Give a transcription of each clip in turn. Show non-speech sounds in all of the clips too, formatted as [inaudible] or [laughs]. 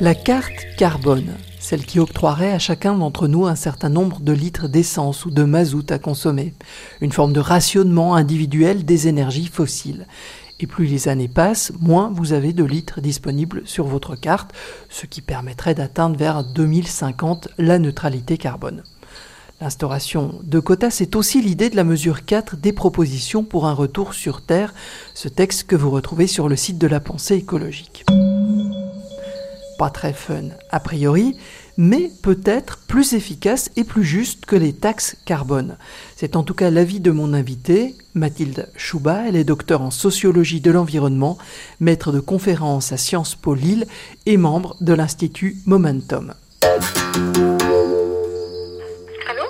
La carte carbone, celle qui octroierait à chacun d'entre nous un certain nombre de litres d'essence ou de mazout à consommer, une forme de rationnement individuel des énergies fossiles. Et plus les années passent, moins vous avez de litres disponibles sur votre carte, ce qui permettrait d'atteindre vers 2050 la neutralité carbone. L'instauration de quotas, c'est aussi l'idée de la mesure 4 des propositions pour un retour sur Terre, ce texte que vous retrouvez sur le site de la pensée écologique pas très fun a priori, mais peut-être plus efficace et plus juste que les taxes carbone. C'est en tout cas l'avis de mon invitée, Mathilde Chouba. Elle est docteur en sociologie de l'environnement, maître de conférences à Sciences Po Lille et membre de l'Institut Momentum. Allô?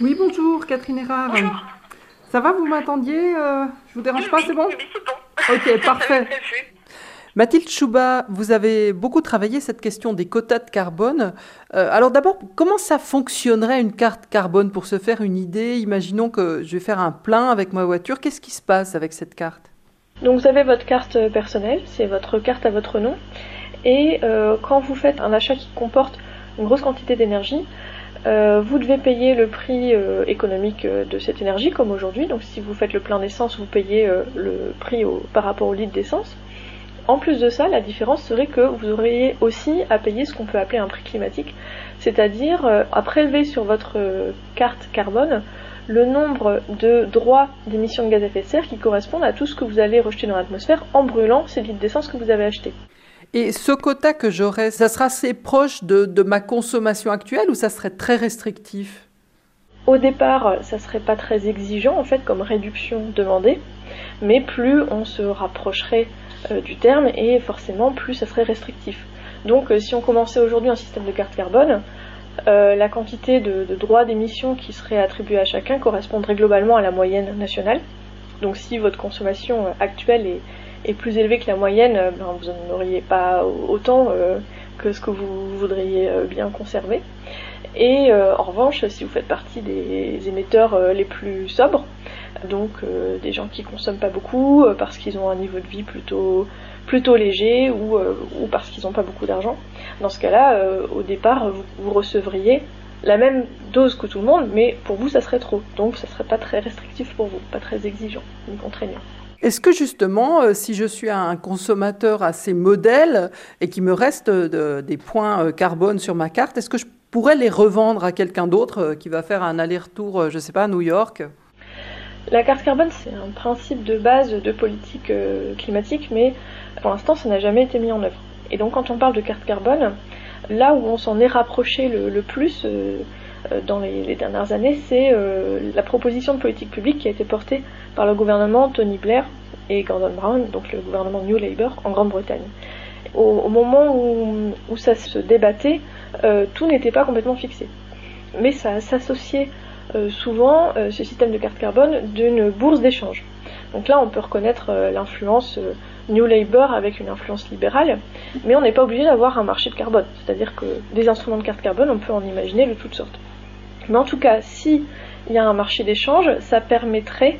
Oui, bonjour, Catherine Erard. Bonjour. Ça va, vous m'attendiez euh, Je vous dérange pas, c'est bon? Oui, c'est bon. Ok, [laughs] parfait. Mathilde Chouba, vous avez beaucoup travaillé cette question des quotas de carbone. Euh, alors d'abord, comment ça fonctionnerait une carte carbone pour se faire une idée? Imaginons que je vais faire un plein avec ma voiture. Qu'est-ce qui se passe avec cette carte? Donc vous avez votre carte personnelle, c'est votre carte à votre nom. Et euh, quand vous faites un achat qui comporte une grosse quantité d'énergie, euh, vous devez payer le prix économique de cette énergie, comme aujourd'hui. Donc si vous faites le plein d'essence, vous payez le prix par rapport au litre d'essence. En plus de ça, la différence serait que vous auriez aussi à payer ce qu'on peut appeler un prix climatique, c'est-à-dire euh, à prélever sur votre euh, carte carbone le nombre de droits d'émission de gaz à effet de serre qui correspondent à tout ce que vous allez rejeter dans l'atmosphère en brûlant ces litres d'essence que vous avez achetés. Et ce quota que j'aurais, ça sera assez proche de ma consommation actuelle ou ça serait très restrictif? Au départ, ça serait pas très exigeant en fait comme réduction demandée, mais plus on se rapprocherait euh, du terme et forcément plus ça serait restrictif. Donc euh, si on commençait aujourd'hui un système de carte carbone, euh, la quantité de, droits d'émission qui serait attribuée à chacun correspondrait globalement à la moyenne nationale. Donc si votre consommation actuelle est, plus élevée que la moyenne, ben, vous n'en auriez pas autant que ce que vous voudriez bien conserver. Et euh, en revanche, si vous faites partie des émetteurs euh, les plus sobres, donc euh, des gens qui consomment pas beaucoup parce qu'ils ont un niveau de vie plutôt plutôt léger ou, ou parce qu'ils n'ont pas beaucoup d'argent. Dans ce cas-là, au départ, vous, recevriez la même dose que tout le monde, mais pour vous, ça serait trop. Donc, ça serait pas très restrictif pour vous, pas très exigeant ni contraignant. Est-ce que justement, si je suis un consommateur assez modèle et qu'il me reste de- des points carbone sur ma carte, est-ce que je pourrais les revendre à quelqu'un d'autre euh, qui va faire un aller-retour, euh, je sais pas, à New York La carte carbone, c'est un principe de base de politique euh, climatique, mais pour l'instant, ça n'a jamais été mis en œuvre. Et donc, quand on parle de carte carbone, là où on s'en est rapproché le, plus dans les, dernières années, c'est la proposition de politique publique qui a été portée par le gouvernement Tony Blair et Gordon Brown, donc le gouvernement New Labour en Grande-Bretagne. Au, moment où, ça se débattait, euh, tout n'était pas complètement fixé. Mais ça s'associait euh, souvent euh, ce système de carte carbone d'une bourse d'échange. Donc là, on peut reconnaître l'influence New Labour avec une influence libérale, mais on n'est pas obligé d'avoir un marché de carbone. C'est-à-dire que des instruments de carte carbone, on peut en imaginer de toutes sortes. Mais en tout cas, si il y a un marché d'échange, ça permettrait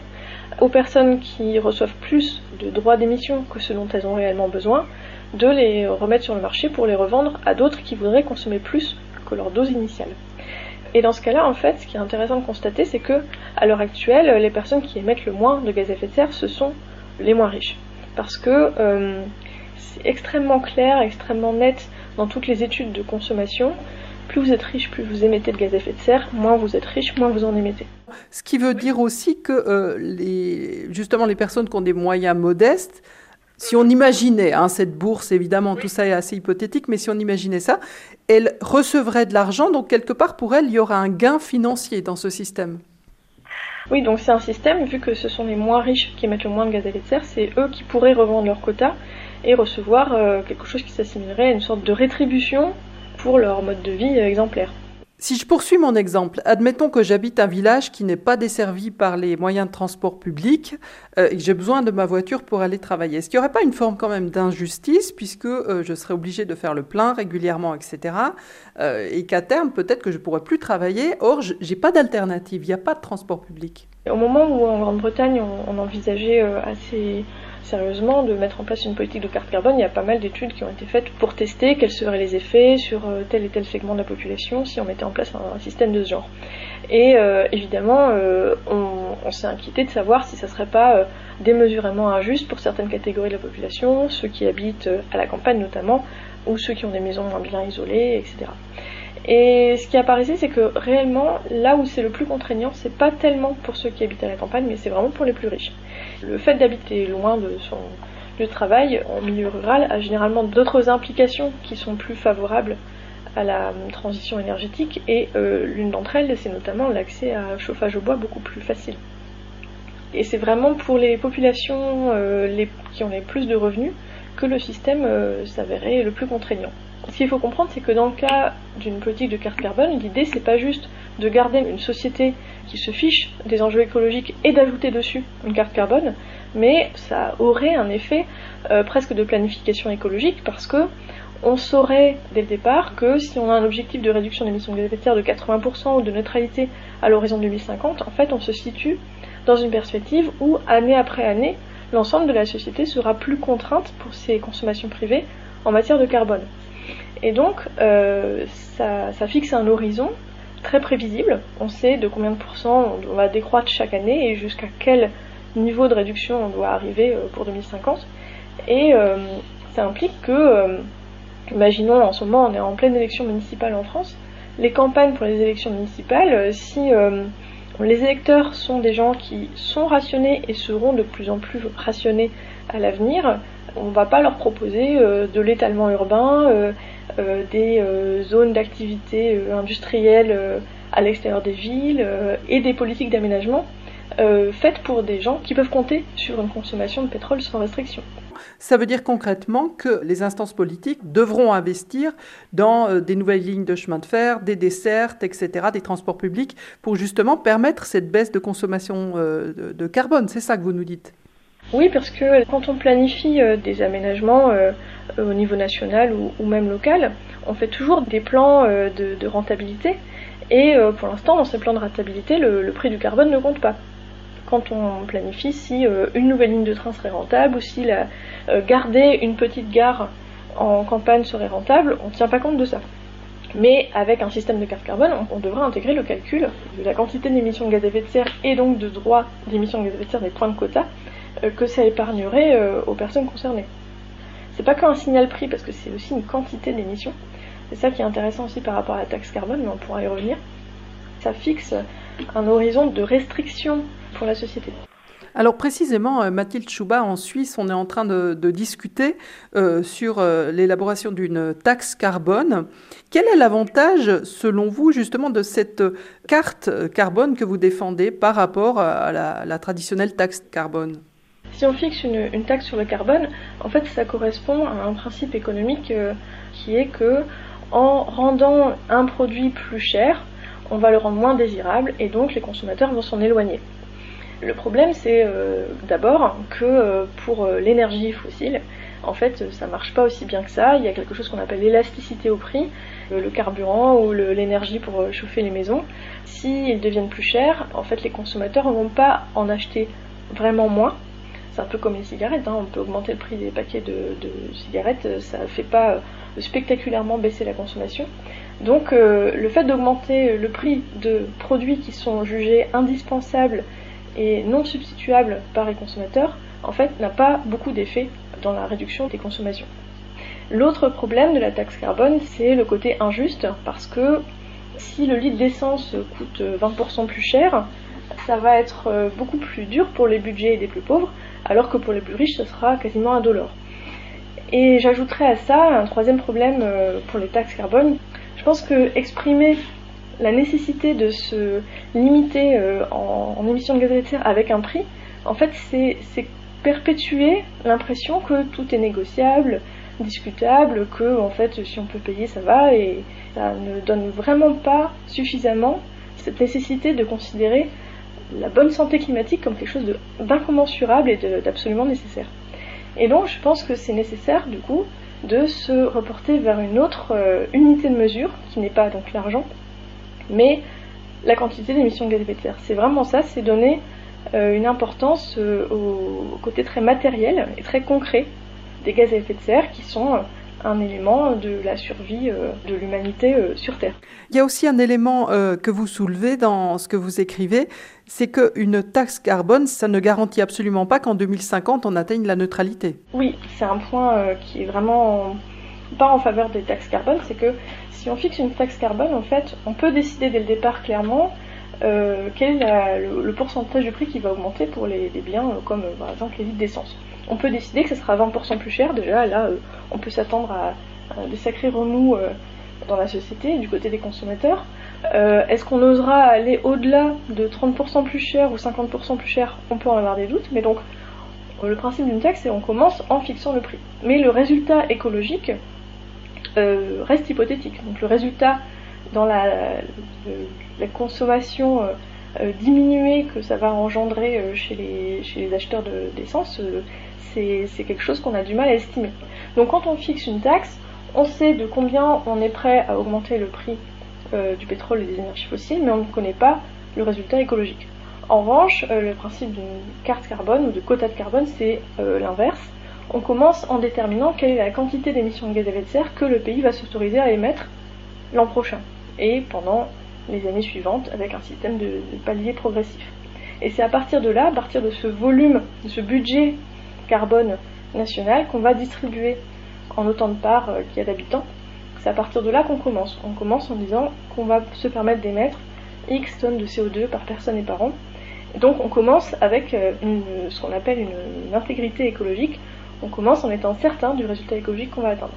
aux personnes qui reçoivent plus de droits d'émission que ce dont elles ont réellement besoin, de les remettre sur le marché pour les revendre à d'autres qui voudraient consommer plus que leur dose initiale. Et dans ce cas-là, en fait, ce qui est intéressant de constater, c'est que, à l'heure actuelle, les personnes qui émettent le moins de gaz à effet de serre, ce sont les moins riches. Parce que euh, c'est extrêmement clair, extrêmement net dans toutes les études de consommation. Plus vous êtes riche, plus vous émettez de gaz à effet de serre, moins vous êtes riche, moins vous en émettez. Ce qui veut dire aussi que euh, les, justement les personnes qui ont des moyens modestes, si on imaginait hein, cette bourse, évidemment, tout ça est assez hypothétique, mais si on imaginait ça, elles recevraient de l'argent, donc quelque part pour elles, il y aura un gain financier dans ce système. Oui, donc c'est un système, vu que ce sont les moins riches qui émettent le moins de gaz à effet de serre, c'est eux qui pourraient revendre leur quota et recevoir euh, quelque chose qui s'assimilerait à une sorte de rétribution pour leur mode de vie euh, exemplaire. Si je poursuis mon exemple, admettons que j'habite un village qui n'est pas desservi par les moyens de transport public euh, et que j'ai besoin de ma voiture pour aller travailler. Est-ce qu'il n'y aurait pas une forme quand même d'injustice puisque euh, je serais obligé de faire le plein régulièrement, etc. euh, et qu'à terme, peut-être que je pourrais plus travailler. Or, j'ai pas d'alternative, il n'y a pas de transport public. Au moment où en Grande-Bretagne on, envisageait assez sérieusement de mettre en place une politique de carte carbone. Il y a pas mal d'études qui ont été faites pour tester quels seraient les effets sur euh, tel et tel segment de la population si on mettait en place un, système de ce genre. Et euh, évidemment, euh, on, s'est inquiété de savoir si ça serait pas démesurément injuste pour certaines catégories de la population, ceux qui habitent à la campagne notamment, ou ceux qui ont des maisons moins bien isolées, etc. Et ce qui apparaissait, c'est que réellement, là où c'est le plus contraignant, c'est pas tellement pour ceux qui habitent à la campagne, mais c'est vraiment pour les plus riches. Le fait d'habiter loin de son lieu de travail en milieu rural a généralement d'autres implications qui sont plus favorables à la transition énergétique et euh, l'une d'entre elles, c'est notamment l'accès à chauffage au bois beaucoup plus facile. Et c'est vraiment pour les populations euh, qui ont les plus de revenus que le système euh, s'avérait le plus contraignant. Ce qu'il faut comprendre, c'est que dans le cas d'une politique de carte carbone, l'idée c'est pas juste de garder une société qui se fiche des enjeux écologiques et d'ajouter dessus une carte carbone, mais ça aurait un effet euh, presque de planification écologique parce que on saurait dès le départ que si on a un objectif de réduction d'émissions de gaz à effet de serre de 80% ou de neutralité à l'horizon 2050, en fait on se situe dans une perspective où année après année, l'ensemble de la société sera plus contrainte pour ses consommations privées en matière de carbone. Et donc, euh, ça, fixe un horizon très prévisible. On sait de combien de pourcents on va décroître chaque année et jusqu'à quel niveau de réduction on doit arriver euh, pour 2050. Et euh, ça implique que, imaginons en ce moment on est en pleine élection municipale en France, les campagnes pour les élections municipales, si les électeurs sont des gens qui sont rationnés et seront de plus en plus rationnés à l'avenir, on ne va pas leur proposer de l'étalement urbain, euh, des euh, zones d'activité euh, industrielle à l'extérieur des villes et des politiques d'aménagement faites pour des gens qui peuvent compter sur une consommation de pétrole sans restriction. Ça veut dire concrètement que les instances politiques devront investir dans des nouvelles lignes de chemin de fer, des dessertes, etc., des transports publics, pour justement permettre cette baisse de consommation de carbone. C'est ça que vous nous dites? Oui, parce que quand on planifie des aménagements euh, au niveau national ou, même local, on fait toujours des plans euh, de, rentabilité. Et euh, pour l'instant, dans ces plans de rentabilité, le, prix du carbone ne compte pas. Quand on planifie si une nouvelle ligne de train serait rentable ou si la, garder une petite gare en campagne serait rentable, on ne tient pas compte de ça. Mais avec un système de carte carbone, on, devrait intégrer le calcul de la quantité d'émissions de gaz à effet de serre et donc de droits d'émissions de gaz à effet de serre des points de quota que ça épargnerait aux personnes concernées. C'est pas qu'un signal prix parce que c'est aussi une quantité d'émissions. C'est ça qui est intéressant aussi par rapport à la taxe carbone, mais on pourra y revenir. Ça fixe un horizon de restriction pour la société. Alors précisément, euh, Mathilde Chouba, en Suisse, on est en train de, discuter euh, sur euh, l'élaboration d'une taxe carbone. Quel est l'avantage, selon vous, justement, de cette carte carbone que vous défendez par rapport à la traditionnelle taxe carbone? Si on fixe une, taxe sur le carbone, en fait, ça correspond à un principe économique euh, qui est que en rendant un produit plus cher, on va le rendre moins désirable et donc les consommateurs vont s'en éloigner. Le problème, c'est euh, d'abord que euh, pour l'énergie fossile, en fait, ça marche pas aussi bien que ça. Il y a quelque chose qu'on appelle l'élasticité au prix, le carburant ou l'énergie pour chauffer les maisons. S'ils deviennent plus chers, en fait, les consommateurs ne vont pas en acheter vraiment moins, c'est un peu comme les cigarettes, hein. on peut augmenter le prix des paquets de, cigarettes, ça ne fait pas euh, spectaculairement baisser la consommation. Donc euh, le fait d'augmenter le prix de produits qui sont jugés indispensables et non substituables par les consommateurs, en fait, n'a pas beaucoup d'effet dans la réduction des consommations. L'autre problème de la taxe carbone, c'est le côté injuste, parce que si le litre d'essence coûte 20% plus cher, ça va être euh, beaucoup plus dur pour les budgets des plus pauvres, alors que pour les plus riches, ce sera quasiment indolore. Et j'ajouterais à ça un troisième problème euh, pour les taxes carbone. Je pense que exprimer la nécessité de se limiter euh, en, émissions de gaz à effet de serre avec un prix, en fait, c'est perpétuer l'impression que tout est négociable, discutable, que en fait, si on peut payer, ça va, et ça ne donne vraiment pas suffisamment cette nécessité de considérer la bonne santé climatique comme quelque chose d'incommensurable et d'absolument nécessaire. Et donc je pense que c'est nécessaire du coup de se reporter vers une autre euh, unité de mesure qui n'est pas donc l'argent, mais la quantité d'émissions de gaz à effet de serre. C'est vraiment ça, c'est donner une importance au côté très matériel et très concret des gaz à effet de serre qui sont un élément de la survie euh, de l'humanité euh, sur Terre. Il y a aussi un élément euh, que vous soulevez dans ce que vous écrivez, c'est qu'une taxe carbone, ça ne garantit absolument pas qu'en 2050 on atteigne la neutralité. Oui, c'est un point qui est vraiment pas en faveur des taxes carbone, c'est que si on fixe une taxe carbone, en fait, on peut décider dès le départ clairement quel est le, pourcentage du prix qui va augmenter pour les, les biens comme par exemple les litres d'essence on peut décider que ce sera 20% plus cher. Déjà, là, euh, on peut s'attendre à, des sacrés remous euh, dans la société, du côté des consommateurs. Euh, est-ce qu'on osera aller au-delà de 30% plus cher ou 50% plus cher? On peut en avoir des doutes, mais donc le principe d'une taxe, c'est qu'on commence en fixant le prix. Mais le résultat écologique reste hypothétique. Donc le résultat dans la, consommation diminuée que ça va engendrer chez les, chez les acheteurs d'essence, c'est quelque chose qu'on a du mal à estimer. Donc quand on fixe une taxe, on sait de combien on est prêt à augmenter le prix euh, du pétrole et des énergies fossiles, mais on ne connaît pas le résultat écologique. En revanche, euh, le principe d'une carte carbone ou de quota de carbone, c'est euh, l'inverse. On commence en déterminant quelle est la quantité d'émissions de gaz à effet de serre que le pays va s'autoriser à émettre l'an prochain et pendant les années suivantes avec un système de, de palier progressif. Et c'est à partir de là, à partir de ce volume, de ce budget carbone national qu'on va distribuer en autant de parts euh, qu'il y a d'habitants. C'est à partir de là qu'on commence. On commence en disant qu'on va se permettre d'émettre X tonnes de CO2 par personne et par an. donc on commence avec euh, ce qu'on appelle une intégrité écologique. On commence en étant certain du résultat écologique qu'on va atteindre.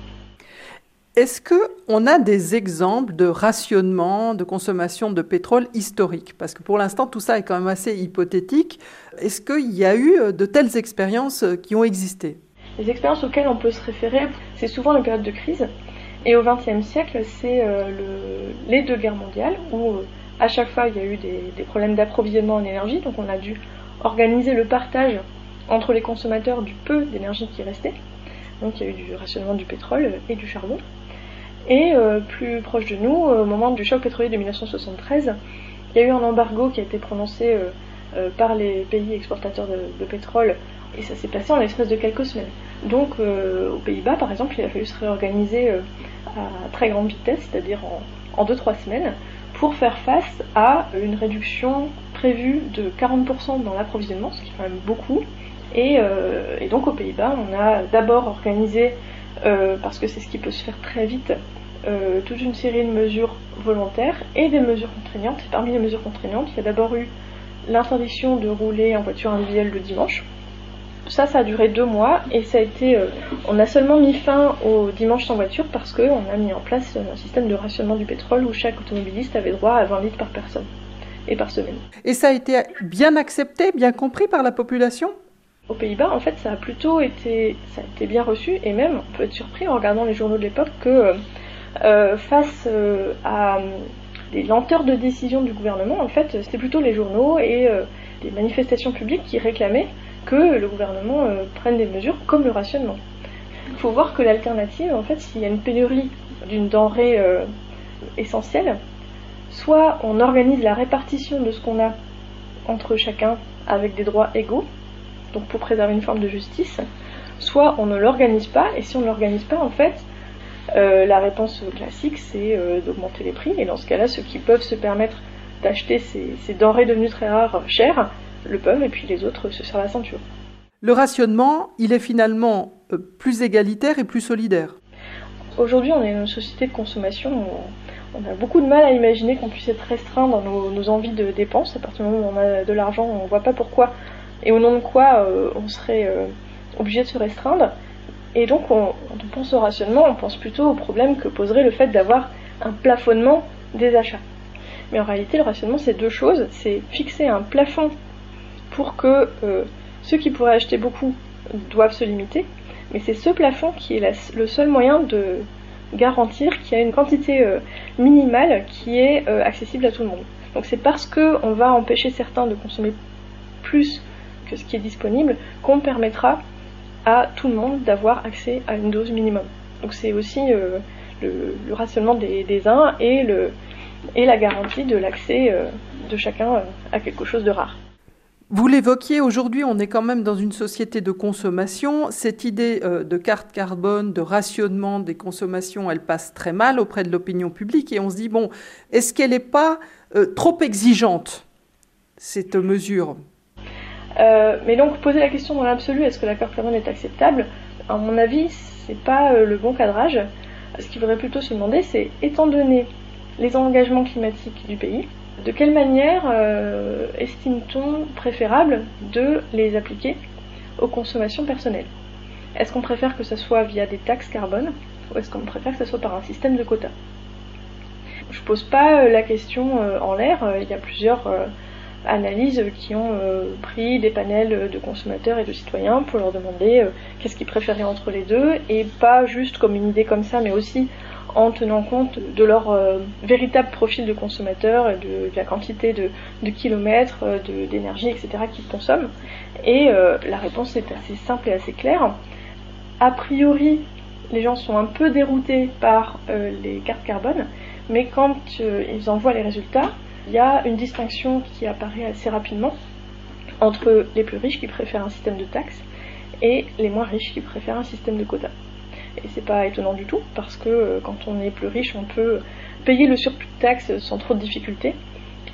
Est-ce qu'on a des exemples de rationnement, de consommation de pétrole historique? Parce que pour l'instant, tout ça est quand même assez hypothétique. Est-ce qu'il y a eu euh, de telles expériences euh, qui ont existé? Les expériences auxquelles on peut se référer, c'est souvent la période de crise. Et au XXe siècle, c'est euh, les deux guerres mondiales où à chaque fois il y a eu des, des problèmes d'approvisionnement en énergie. Donc on a dû organiser le partage entre les consommateurs du peu d'énergie qui restait. Donc il y a eu du rationnement du pétrole et du charbon. Et euh, plus proche de nous, euh, au moment du choc pétrolier de 1973, il y a eu un embargo qui a été prononcé euh, par les pays exportateurs de, pétrole et ça s'est passé en l'espace de quelques semaines. Donc aux Pays-Bas, par exemple, il a fallu se réorganiser à très grande vitesse, c'est-à-dire en 2-3 semaines, pour faire face à une réduction prévue de 40% dans l'approvisionnement, ce qui est quand même beaucoup. Et donc aux Pays-Bas, on a d'abord organisé euh, parce que c'est ce qui peut se faire très vite, euh, toute une série de mesures volontaires et des mesures contraignantes. Et parmi les mesures contraignantes, il y a d'abord eu l'interdiction de rouler en voiture individuelle le dimanche. Ça, ça a duré deux mois et ça a été. Euh, on a seulement mis fin au dimanche sans voiture parce qu'on a mis en place un système de rationnement du pétrole où chaque automobiliste avait droit à 20 litres par personne et par semaine. Et ça a été bien accepté, bien compris par la population? Aux Pays-Bas, en fait, ça a plutôt été, ça a été bien reçu, et même, on peut être surpris en regardant les journaux de l'époque que euh, face euh, à les lenteurs de décision du gouvernement, en fait, c'était plutôt les journaux et euh, les manifestations publiques qui réclamaient que le gouvernement prenne des mesures comme le rationnement. Il faut voir que l'alternative, en fait, s'il y a une pénurie d'une denrée essentielle, soit on organise la répartition de ce qu'on a entre chacun avec des droits égaux, donc pour préserver une forme de justice, soit on ne l'organise pas, et si on ne l'organise pas, en fait, euh, la réponse classique, c'est euh, d'augmenter les prix, et dans ce cas-là, ceux qui peuvent se permettre d'acheter ces, denrées devenues très rares chères, le peuvent, et puis les autres se serrent la ceinture. Le rationnement, il est finalement euh, plus égalitaire et plus solidaire. Aujourd'hui, on est une société de consommation, on, a beaucoup de mal à imaginer qu'on puisse être restreint dans nos, nos, envies de dépenses. À partir du moment où on a de l'argent, on ne voit pas pourquoi et au nom de quoi euh, on serait euh, obligé de se restreindre. Et donc, on, quand on pense au rationnement, on pense plutôt au problème que poserait le fait d'avoir un plafonnement des achats. Mais en réalité, le rationnement, c'est deux choses. C'est fixer un plafond pour que euh, ceux qui pourraient acheter beaucoup doivent se limiter. Mais c'est ce plafond qui est le seul moyen de garantir qu'il y a une quantité minimale qui est accessible à tout le monde. Donc c'est parce qu'on va empêcher certains de consommer plus que ce qui est disponible qu'on permettra à tout le monde d'avoir accès à une dose minimum. Donc c'est aussi euh, le, rationnement des, uns et, la garantie de l'accès euh, de chacun euh, à quelque chose de rare. Vous l'évoquiez, aujourd'hui on est quand même dans une société de consommation. Cette idée de carte carbone, de rationnement des consommations, elle passe très mal auprès de l'opinion publique et on se dit, bon, est-ce qu'elle n'est pas trop exigeante, cette mesure? Euh, Mais donc poser la question dans l'absolu, est-ce que la carte carbone est acceptable? À mon avis, c'est pas le bon cadrage. Ce qu'il faudrait plutôt se demander, c'est étant donné les engagements climatiques du pays, de quelle manière euh, estime-t-on préférable de les appliquer aux consommations personnelles? Est-ce qu'on préfère que ce soit via des taxes carbone ou est-ce qu'on préfère que ce soit par un système de quotas? Je pose pas euh, la question euh, en l'air, il y a plusieurs analyses qui ont pris des panels de consommateurs et de citoyens pour leur demander qu'est-ce qu'ils préféraient entre les deux et pas juste comme une idée comme ça mais aussi en tenant compte de leur euh, véritable profil de consommateur, de, de la quantité de, de kilomètres, euh, d'énergie, etc. qu'ils consomment. Et euh, la réponse est assez simple et assez claire. A priori, les gens sont un peu déroutés par les cartes carbone, mais quand ils envoient les résultats, il y a une distinction qui apparaît assez rapidement entre les plus riches qui préfèrent un système de taxes et les moins riches qui préfèrent un système de quotas. Et c'est pas étonnant du tout, parce que euh, quand on est plus riche, on peut payer le surplus de taxes sans trop de difficultés.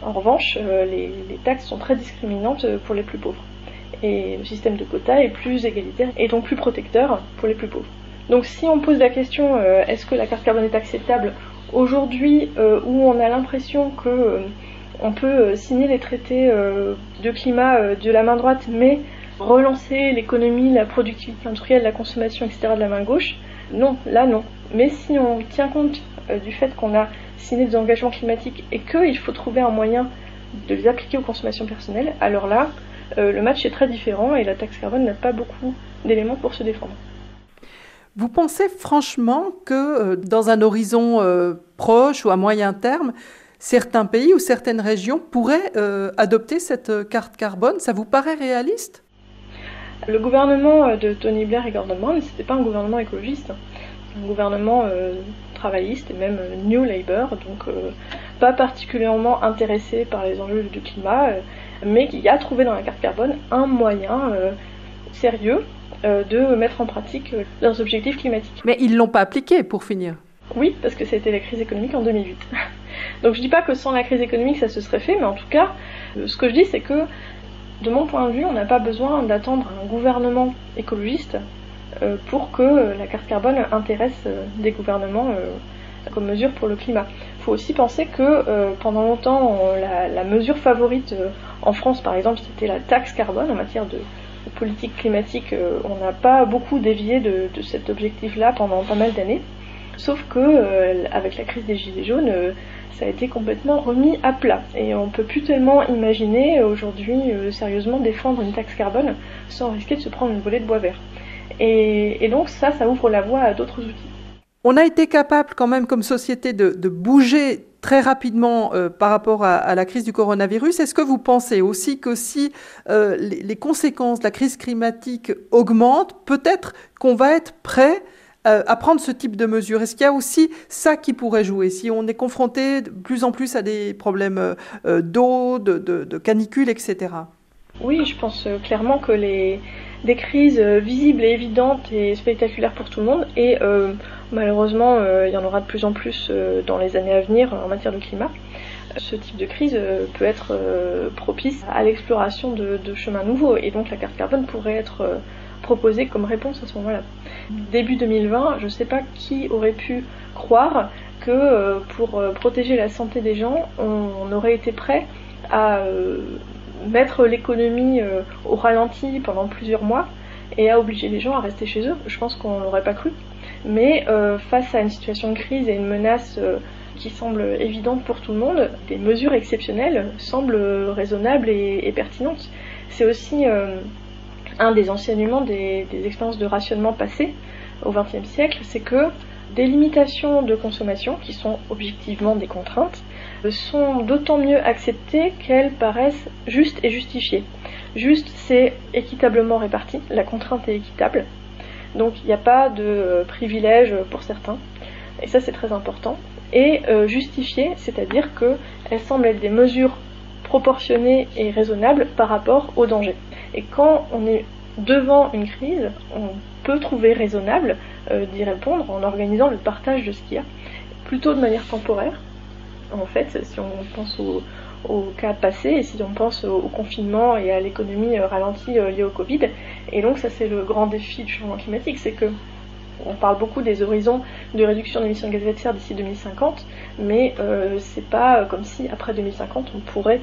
En revanche, euh, les, taxes sont très discriminantes pour les plus pauvres. Et le système de quotas est plus égalitaire et donc plus protecteur pour les plus pauvres. Donc si on pose la question euh, est-ce que la carte carbone est acceptable aujourd'hui où on a l'impression que on peut signer les traités de climat de la main droite mais relancer l'économie, la productivité industrielle, la consommation, etc. de la main gauche, non, là non. Mais si on tient compte euh, du fait qu'on a signé des engagements climatiques et qu'il faut trouver un moyen de les appliquer aux consommations personnelles, alors là, euh, le match est très différent et la taxe carbone n'a pas beaucoup d'éléments pour se défendre. Vous pensez franchement que euh, dans un horizon proche ou à moyen terme, certains pays ou certaines régions pourraient adopter cette carte carbone? Ça vous paraît réaliste? Le gouvernement euh, de Tony Blair et Gordon Brown, c'était pas un gouvernement écologiste, un gouvernement euh, travailliste et même euh, New Labour, donc pas particulièrement intéressé par les enjeux du climat, mais qui a trouvé dans la carte carbone un moyen sérieux de mettre en pratique leurs objectifs climatiques. Mais ils l'ont pas appliqué pour finir. Oui, parce que c'était la crise économique en 2008. [laughs] Donc je dis pas que sans la crise économique ça se serait fait, mais en tout cas, ce que je dis c'est que de mon point de vue, on n'a pas besoin d'attendre un gouvernement écologiste euh, pour que la carte carbone intéresse euh, des gouvernements euh, comme mesure pour le climat. Il faut aussi penser que pendant longtemps, la, mesure favorite en France, par exemple, c'était la taxe carbone en matière de, politique climatique. on n'a pas beaucoup dévié de, cet objectif-là pendant pas mal d'années. Sauf que avec la crise des gilets jaunes, ça a été complètement remis à plat. Et on peut plus tellement imaginer aujourd'hui euh, sérieusement défendre une taxe carbone sans risquer de se prendre une volée de bois vert. Et, donc ça, ça ouvre la voie à d'autres outils. On a été capable quand même comme société de, bouger très rapidement euh, par rapport à, la crise du coronavirus. Est-ce que vous pensez aussi que si euh, les, conséquences de la crise climatique augmentent, peut-être qu'on va être prêt euh, à prendre ce type de mesures? Est-ce qu'il y a aussi ça qui pourrait jouer? Si on est confronté de plus en plus à des problèmes d'eau, de, de, canicule, etc. Oui, je pense clairement que les, des crises visibles et évidentes et spectaculaires pour tout le monde, et malheureusement il y en aura de plus en plus dans les années à venir en matière de climat, ce type de crise peut être propice à l'exploration de, chemins nouveaux, et donc la carte carbone pourrait être proposée comme réponse à ce moment-là. Début 2020, je ne sais pas qui aurait pu croire que euh, pour euh, protéger la santé des gens, on, aurait été prêt à euh, mettre l'économie au ralenti pendant plusieurs mois et à obliger les gens à rester chez eux. Je pense qu'on n'aurait pas cru. Mais face à une situation de crise et une menace qui semble évidente pour tout le monde, des mesures exceptionnelles semblent raisonnables et pertinentes. C'est aussi un des enseignements des, expériences de rationnement passées au XXe siècle, c'est que des limitations de consommation, qui sont objectivement des contraintes, sont d'autant mieux acceptées qu'elles paraissent justes et justifiées. Juste, c'est équitablement réparti, la contrainte est équitable, donc il n'y a pas de euh, privilège pour certains, et ça c'est très important. Et euh, justifié, c'est-à-dire qu'elles semblent être des mesures proportionnée et raisonnable par rapport au danger. Et quand on est devant une crise, on peut trouver raisonnable euh, d'y répondre en organisant le partage de ce qu'il y a, plutôt de manière temporaire. En fait, si on pense au, cas passé et si on pense au, confinement et à l'économie euh, ralentie euh, liée au Covid. Et donc ça c'est le grand défi du changement climatique, c'est que on parle beaucoup des horizons de réduction d'émissions de gaz à effet de serre d'ici 2050, mais euh, c'est pas comme si après 2050 on pourrait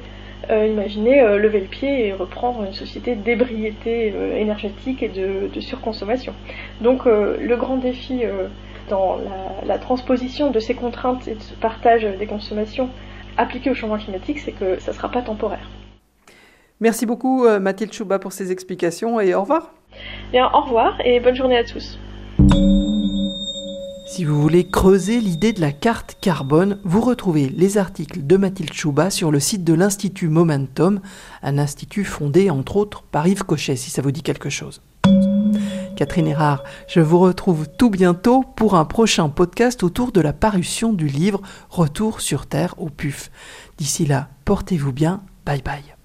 euh, imaginer euh, lever le pied et reprendre une société d'ébriété euh, énergétique et de, surconsommation. Donc le grand défi dans la, transposition de ces contraintes et de ce partage des consommations appliquées au changement climatique, c'est que ça ne sera pas temporaire. Merci beaucoup Mathilde Chouba pour ces explications et au revoir. Bien, au revoir et bonne journée à tous. Si vous voulez creuser l'idée de la carte carbone, vous retrouvez les articles de Mathilde Chouba sur le site de l'Institut Momentum, un institut fondé entre autres par Yves Cochet, si ça vous dit quelque chose. Catherine Erard, je vous retrouve tout bientôt pour un prochain podcast autour de la parution du livre Retour sur Terre au PUF. D'ici là, portez-vous bien, bye bye.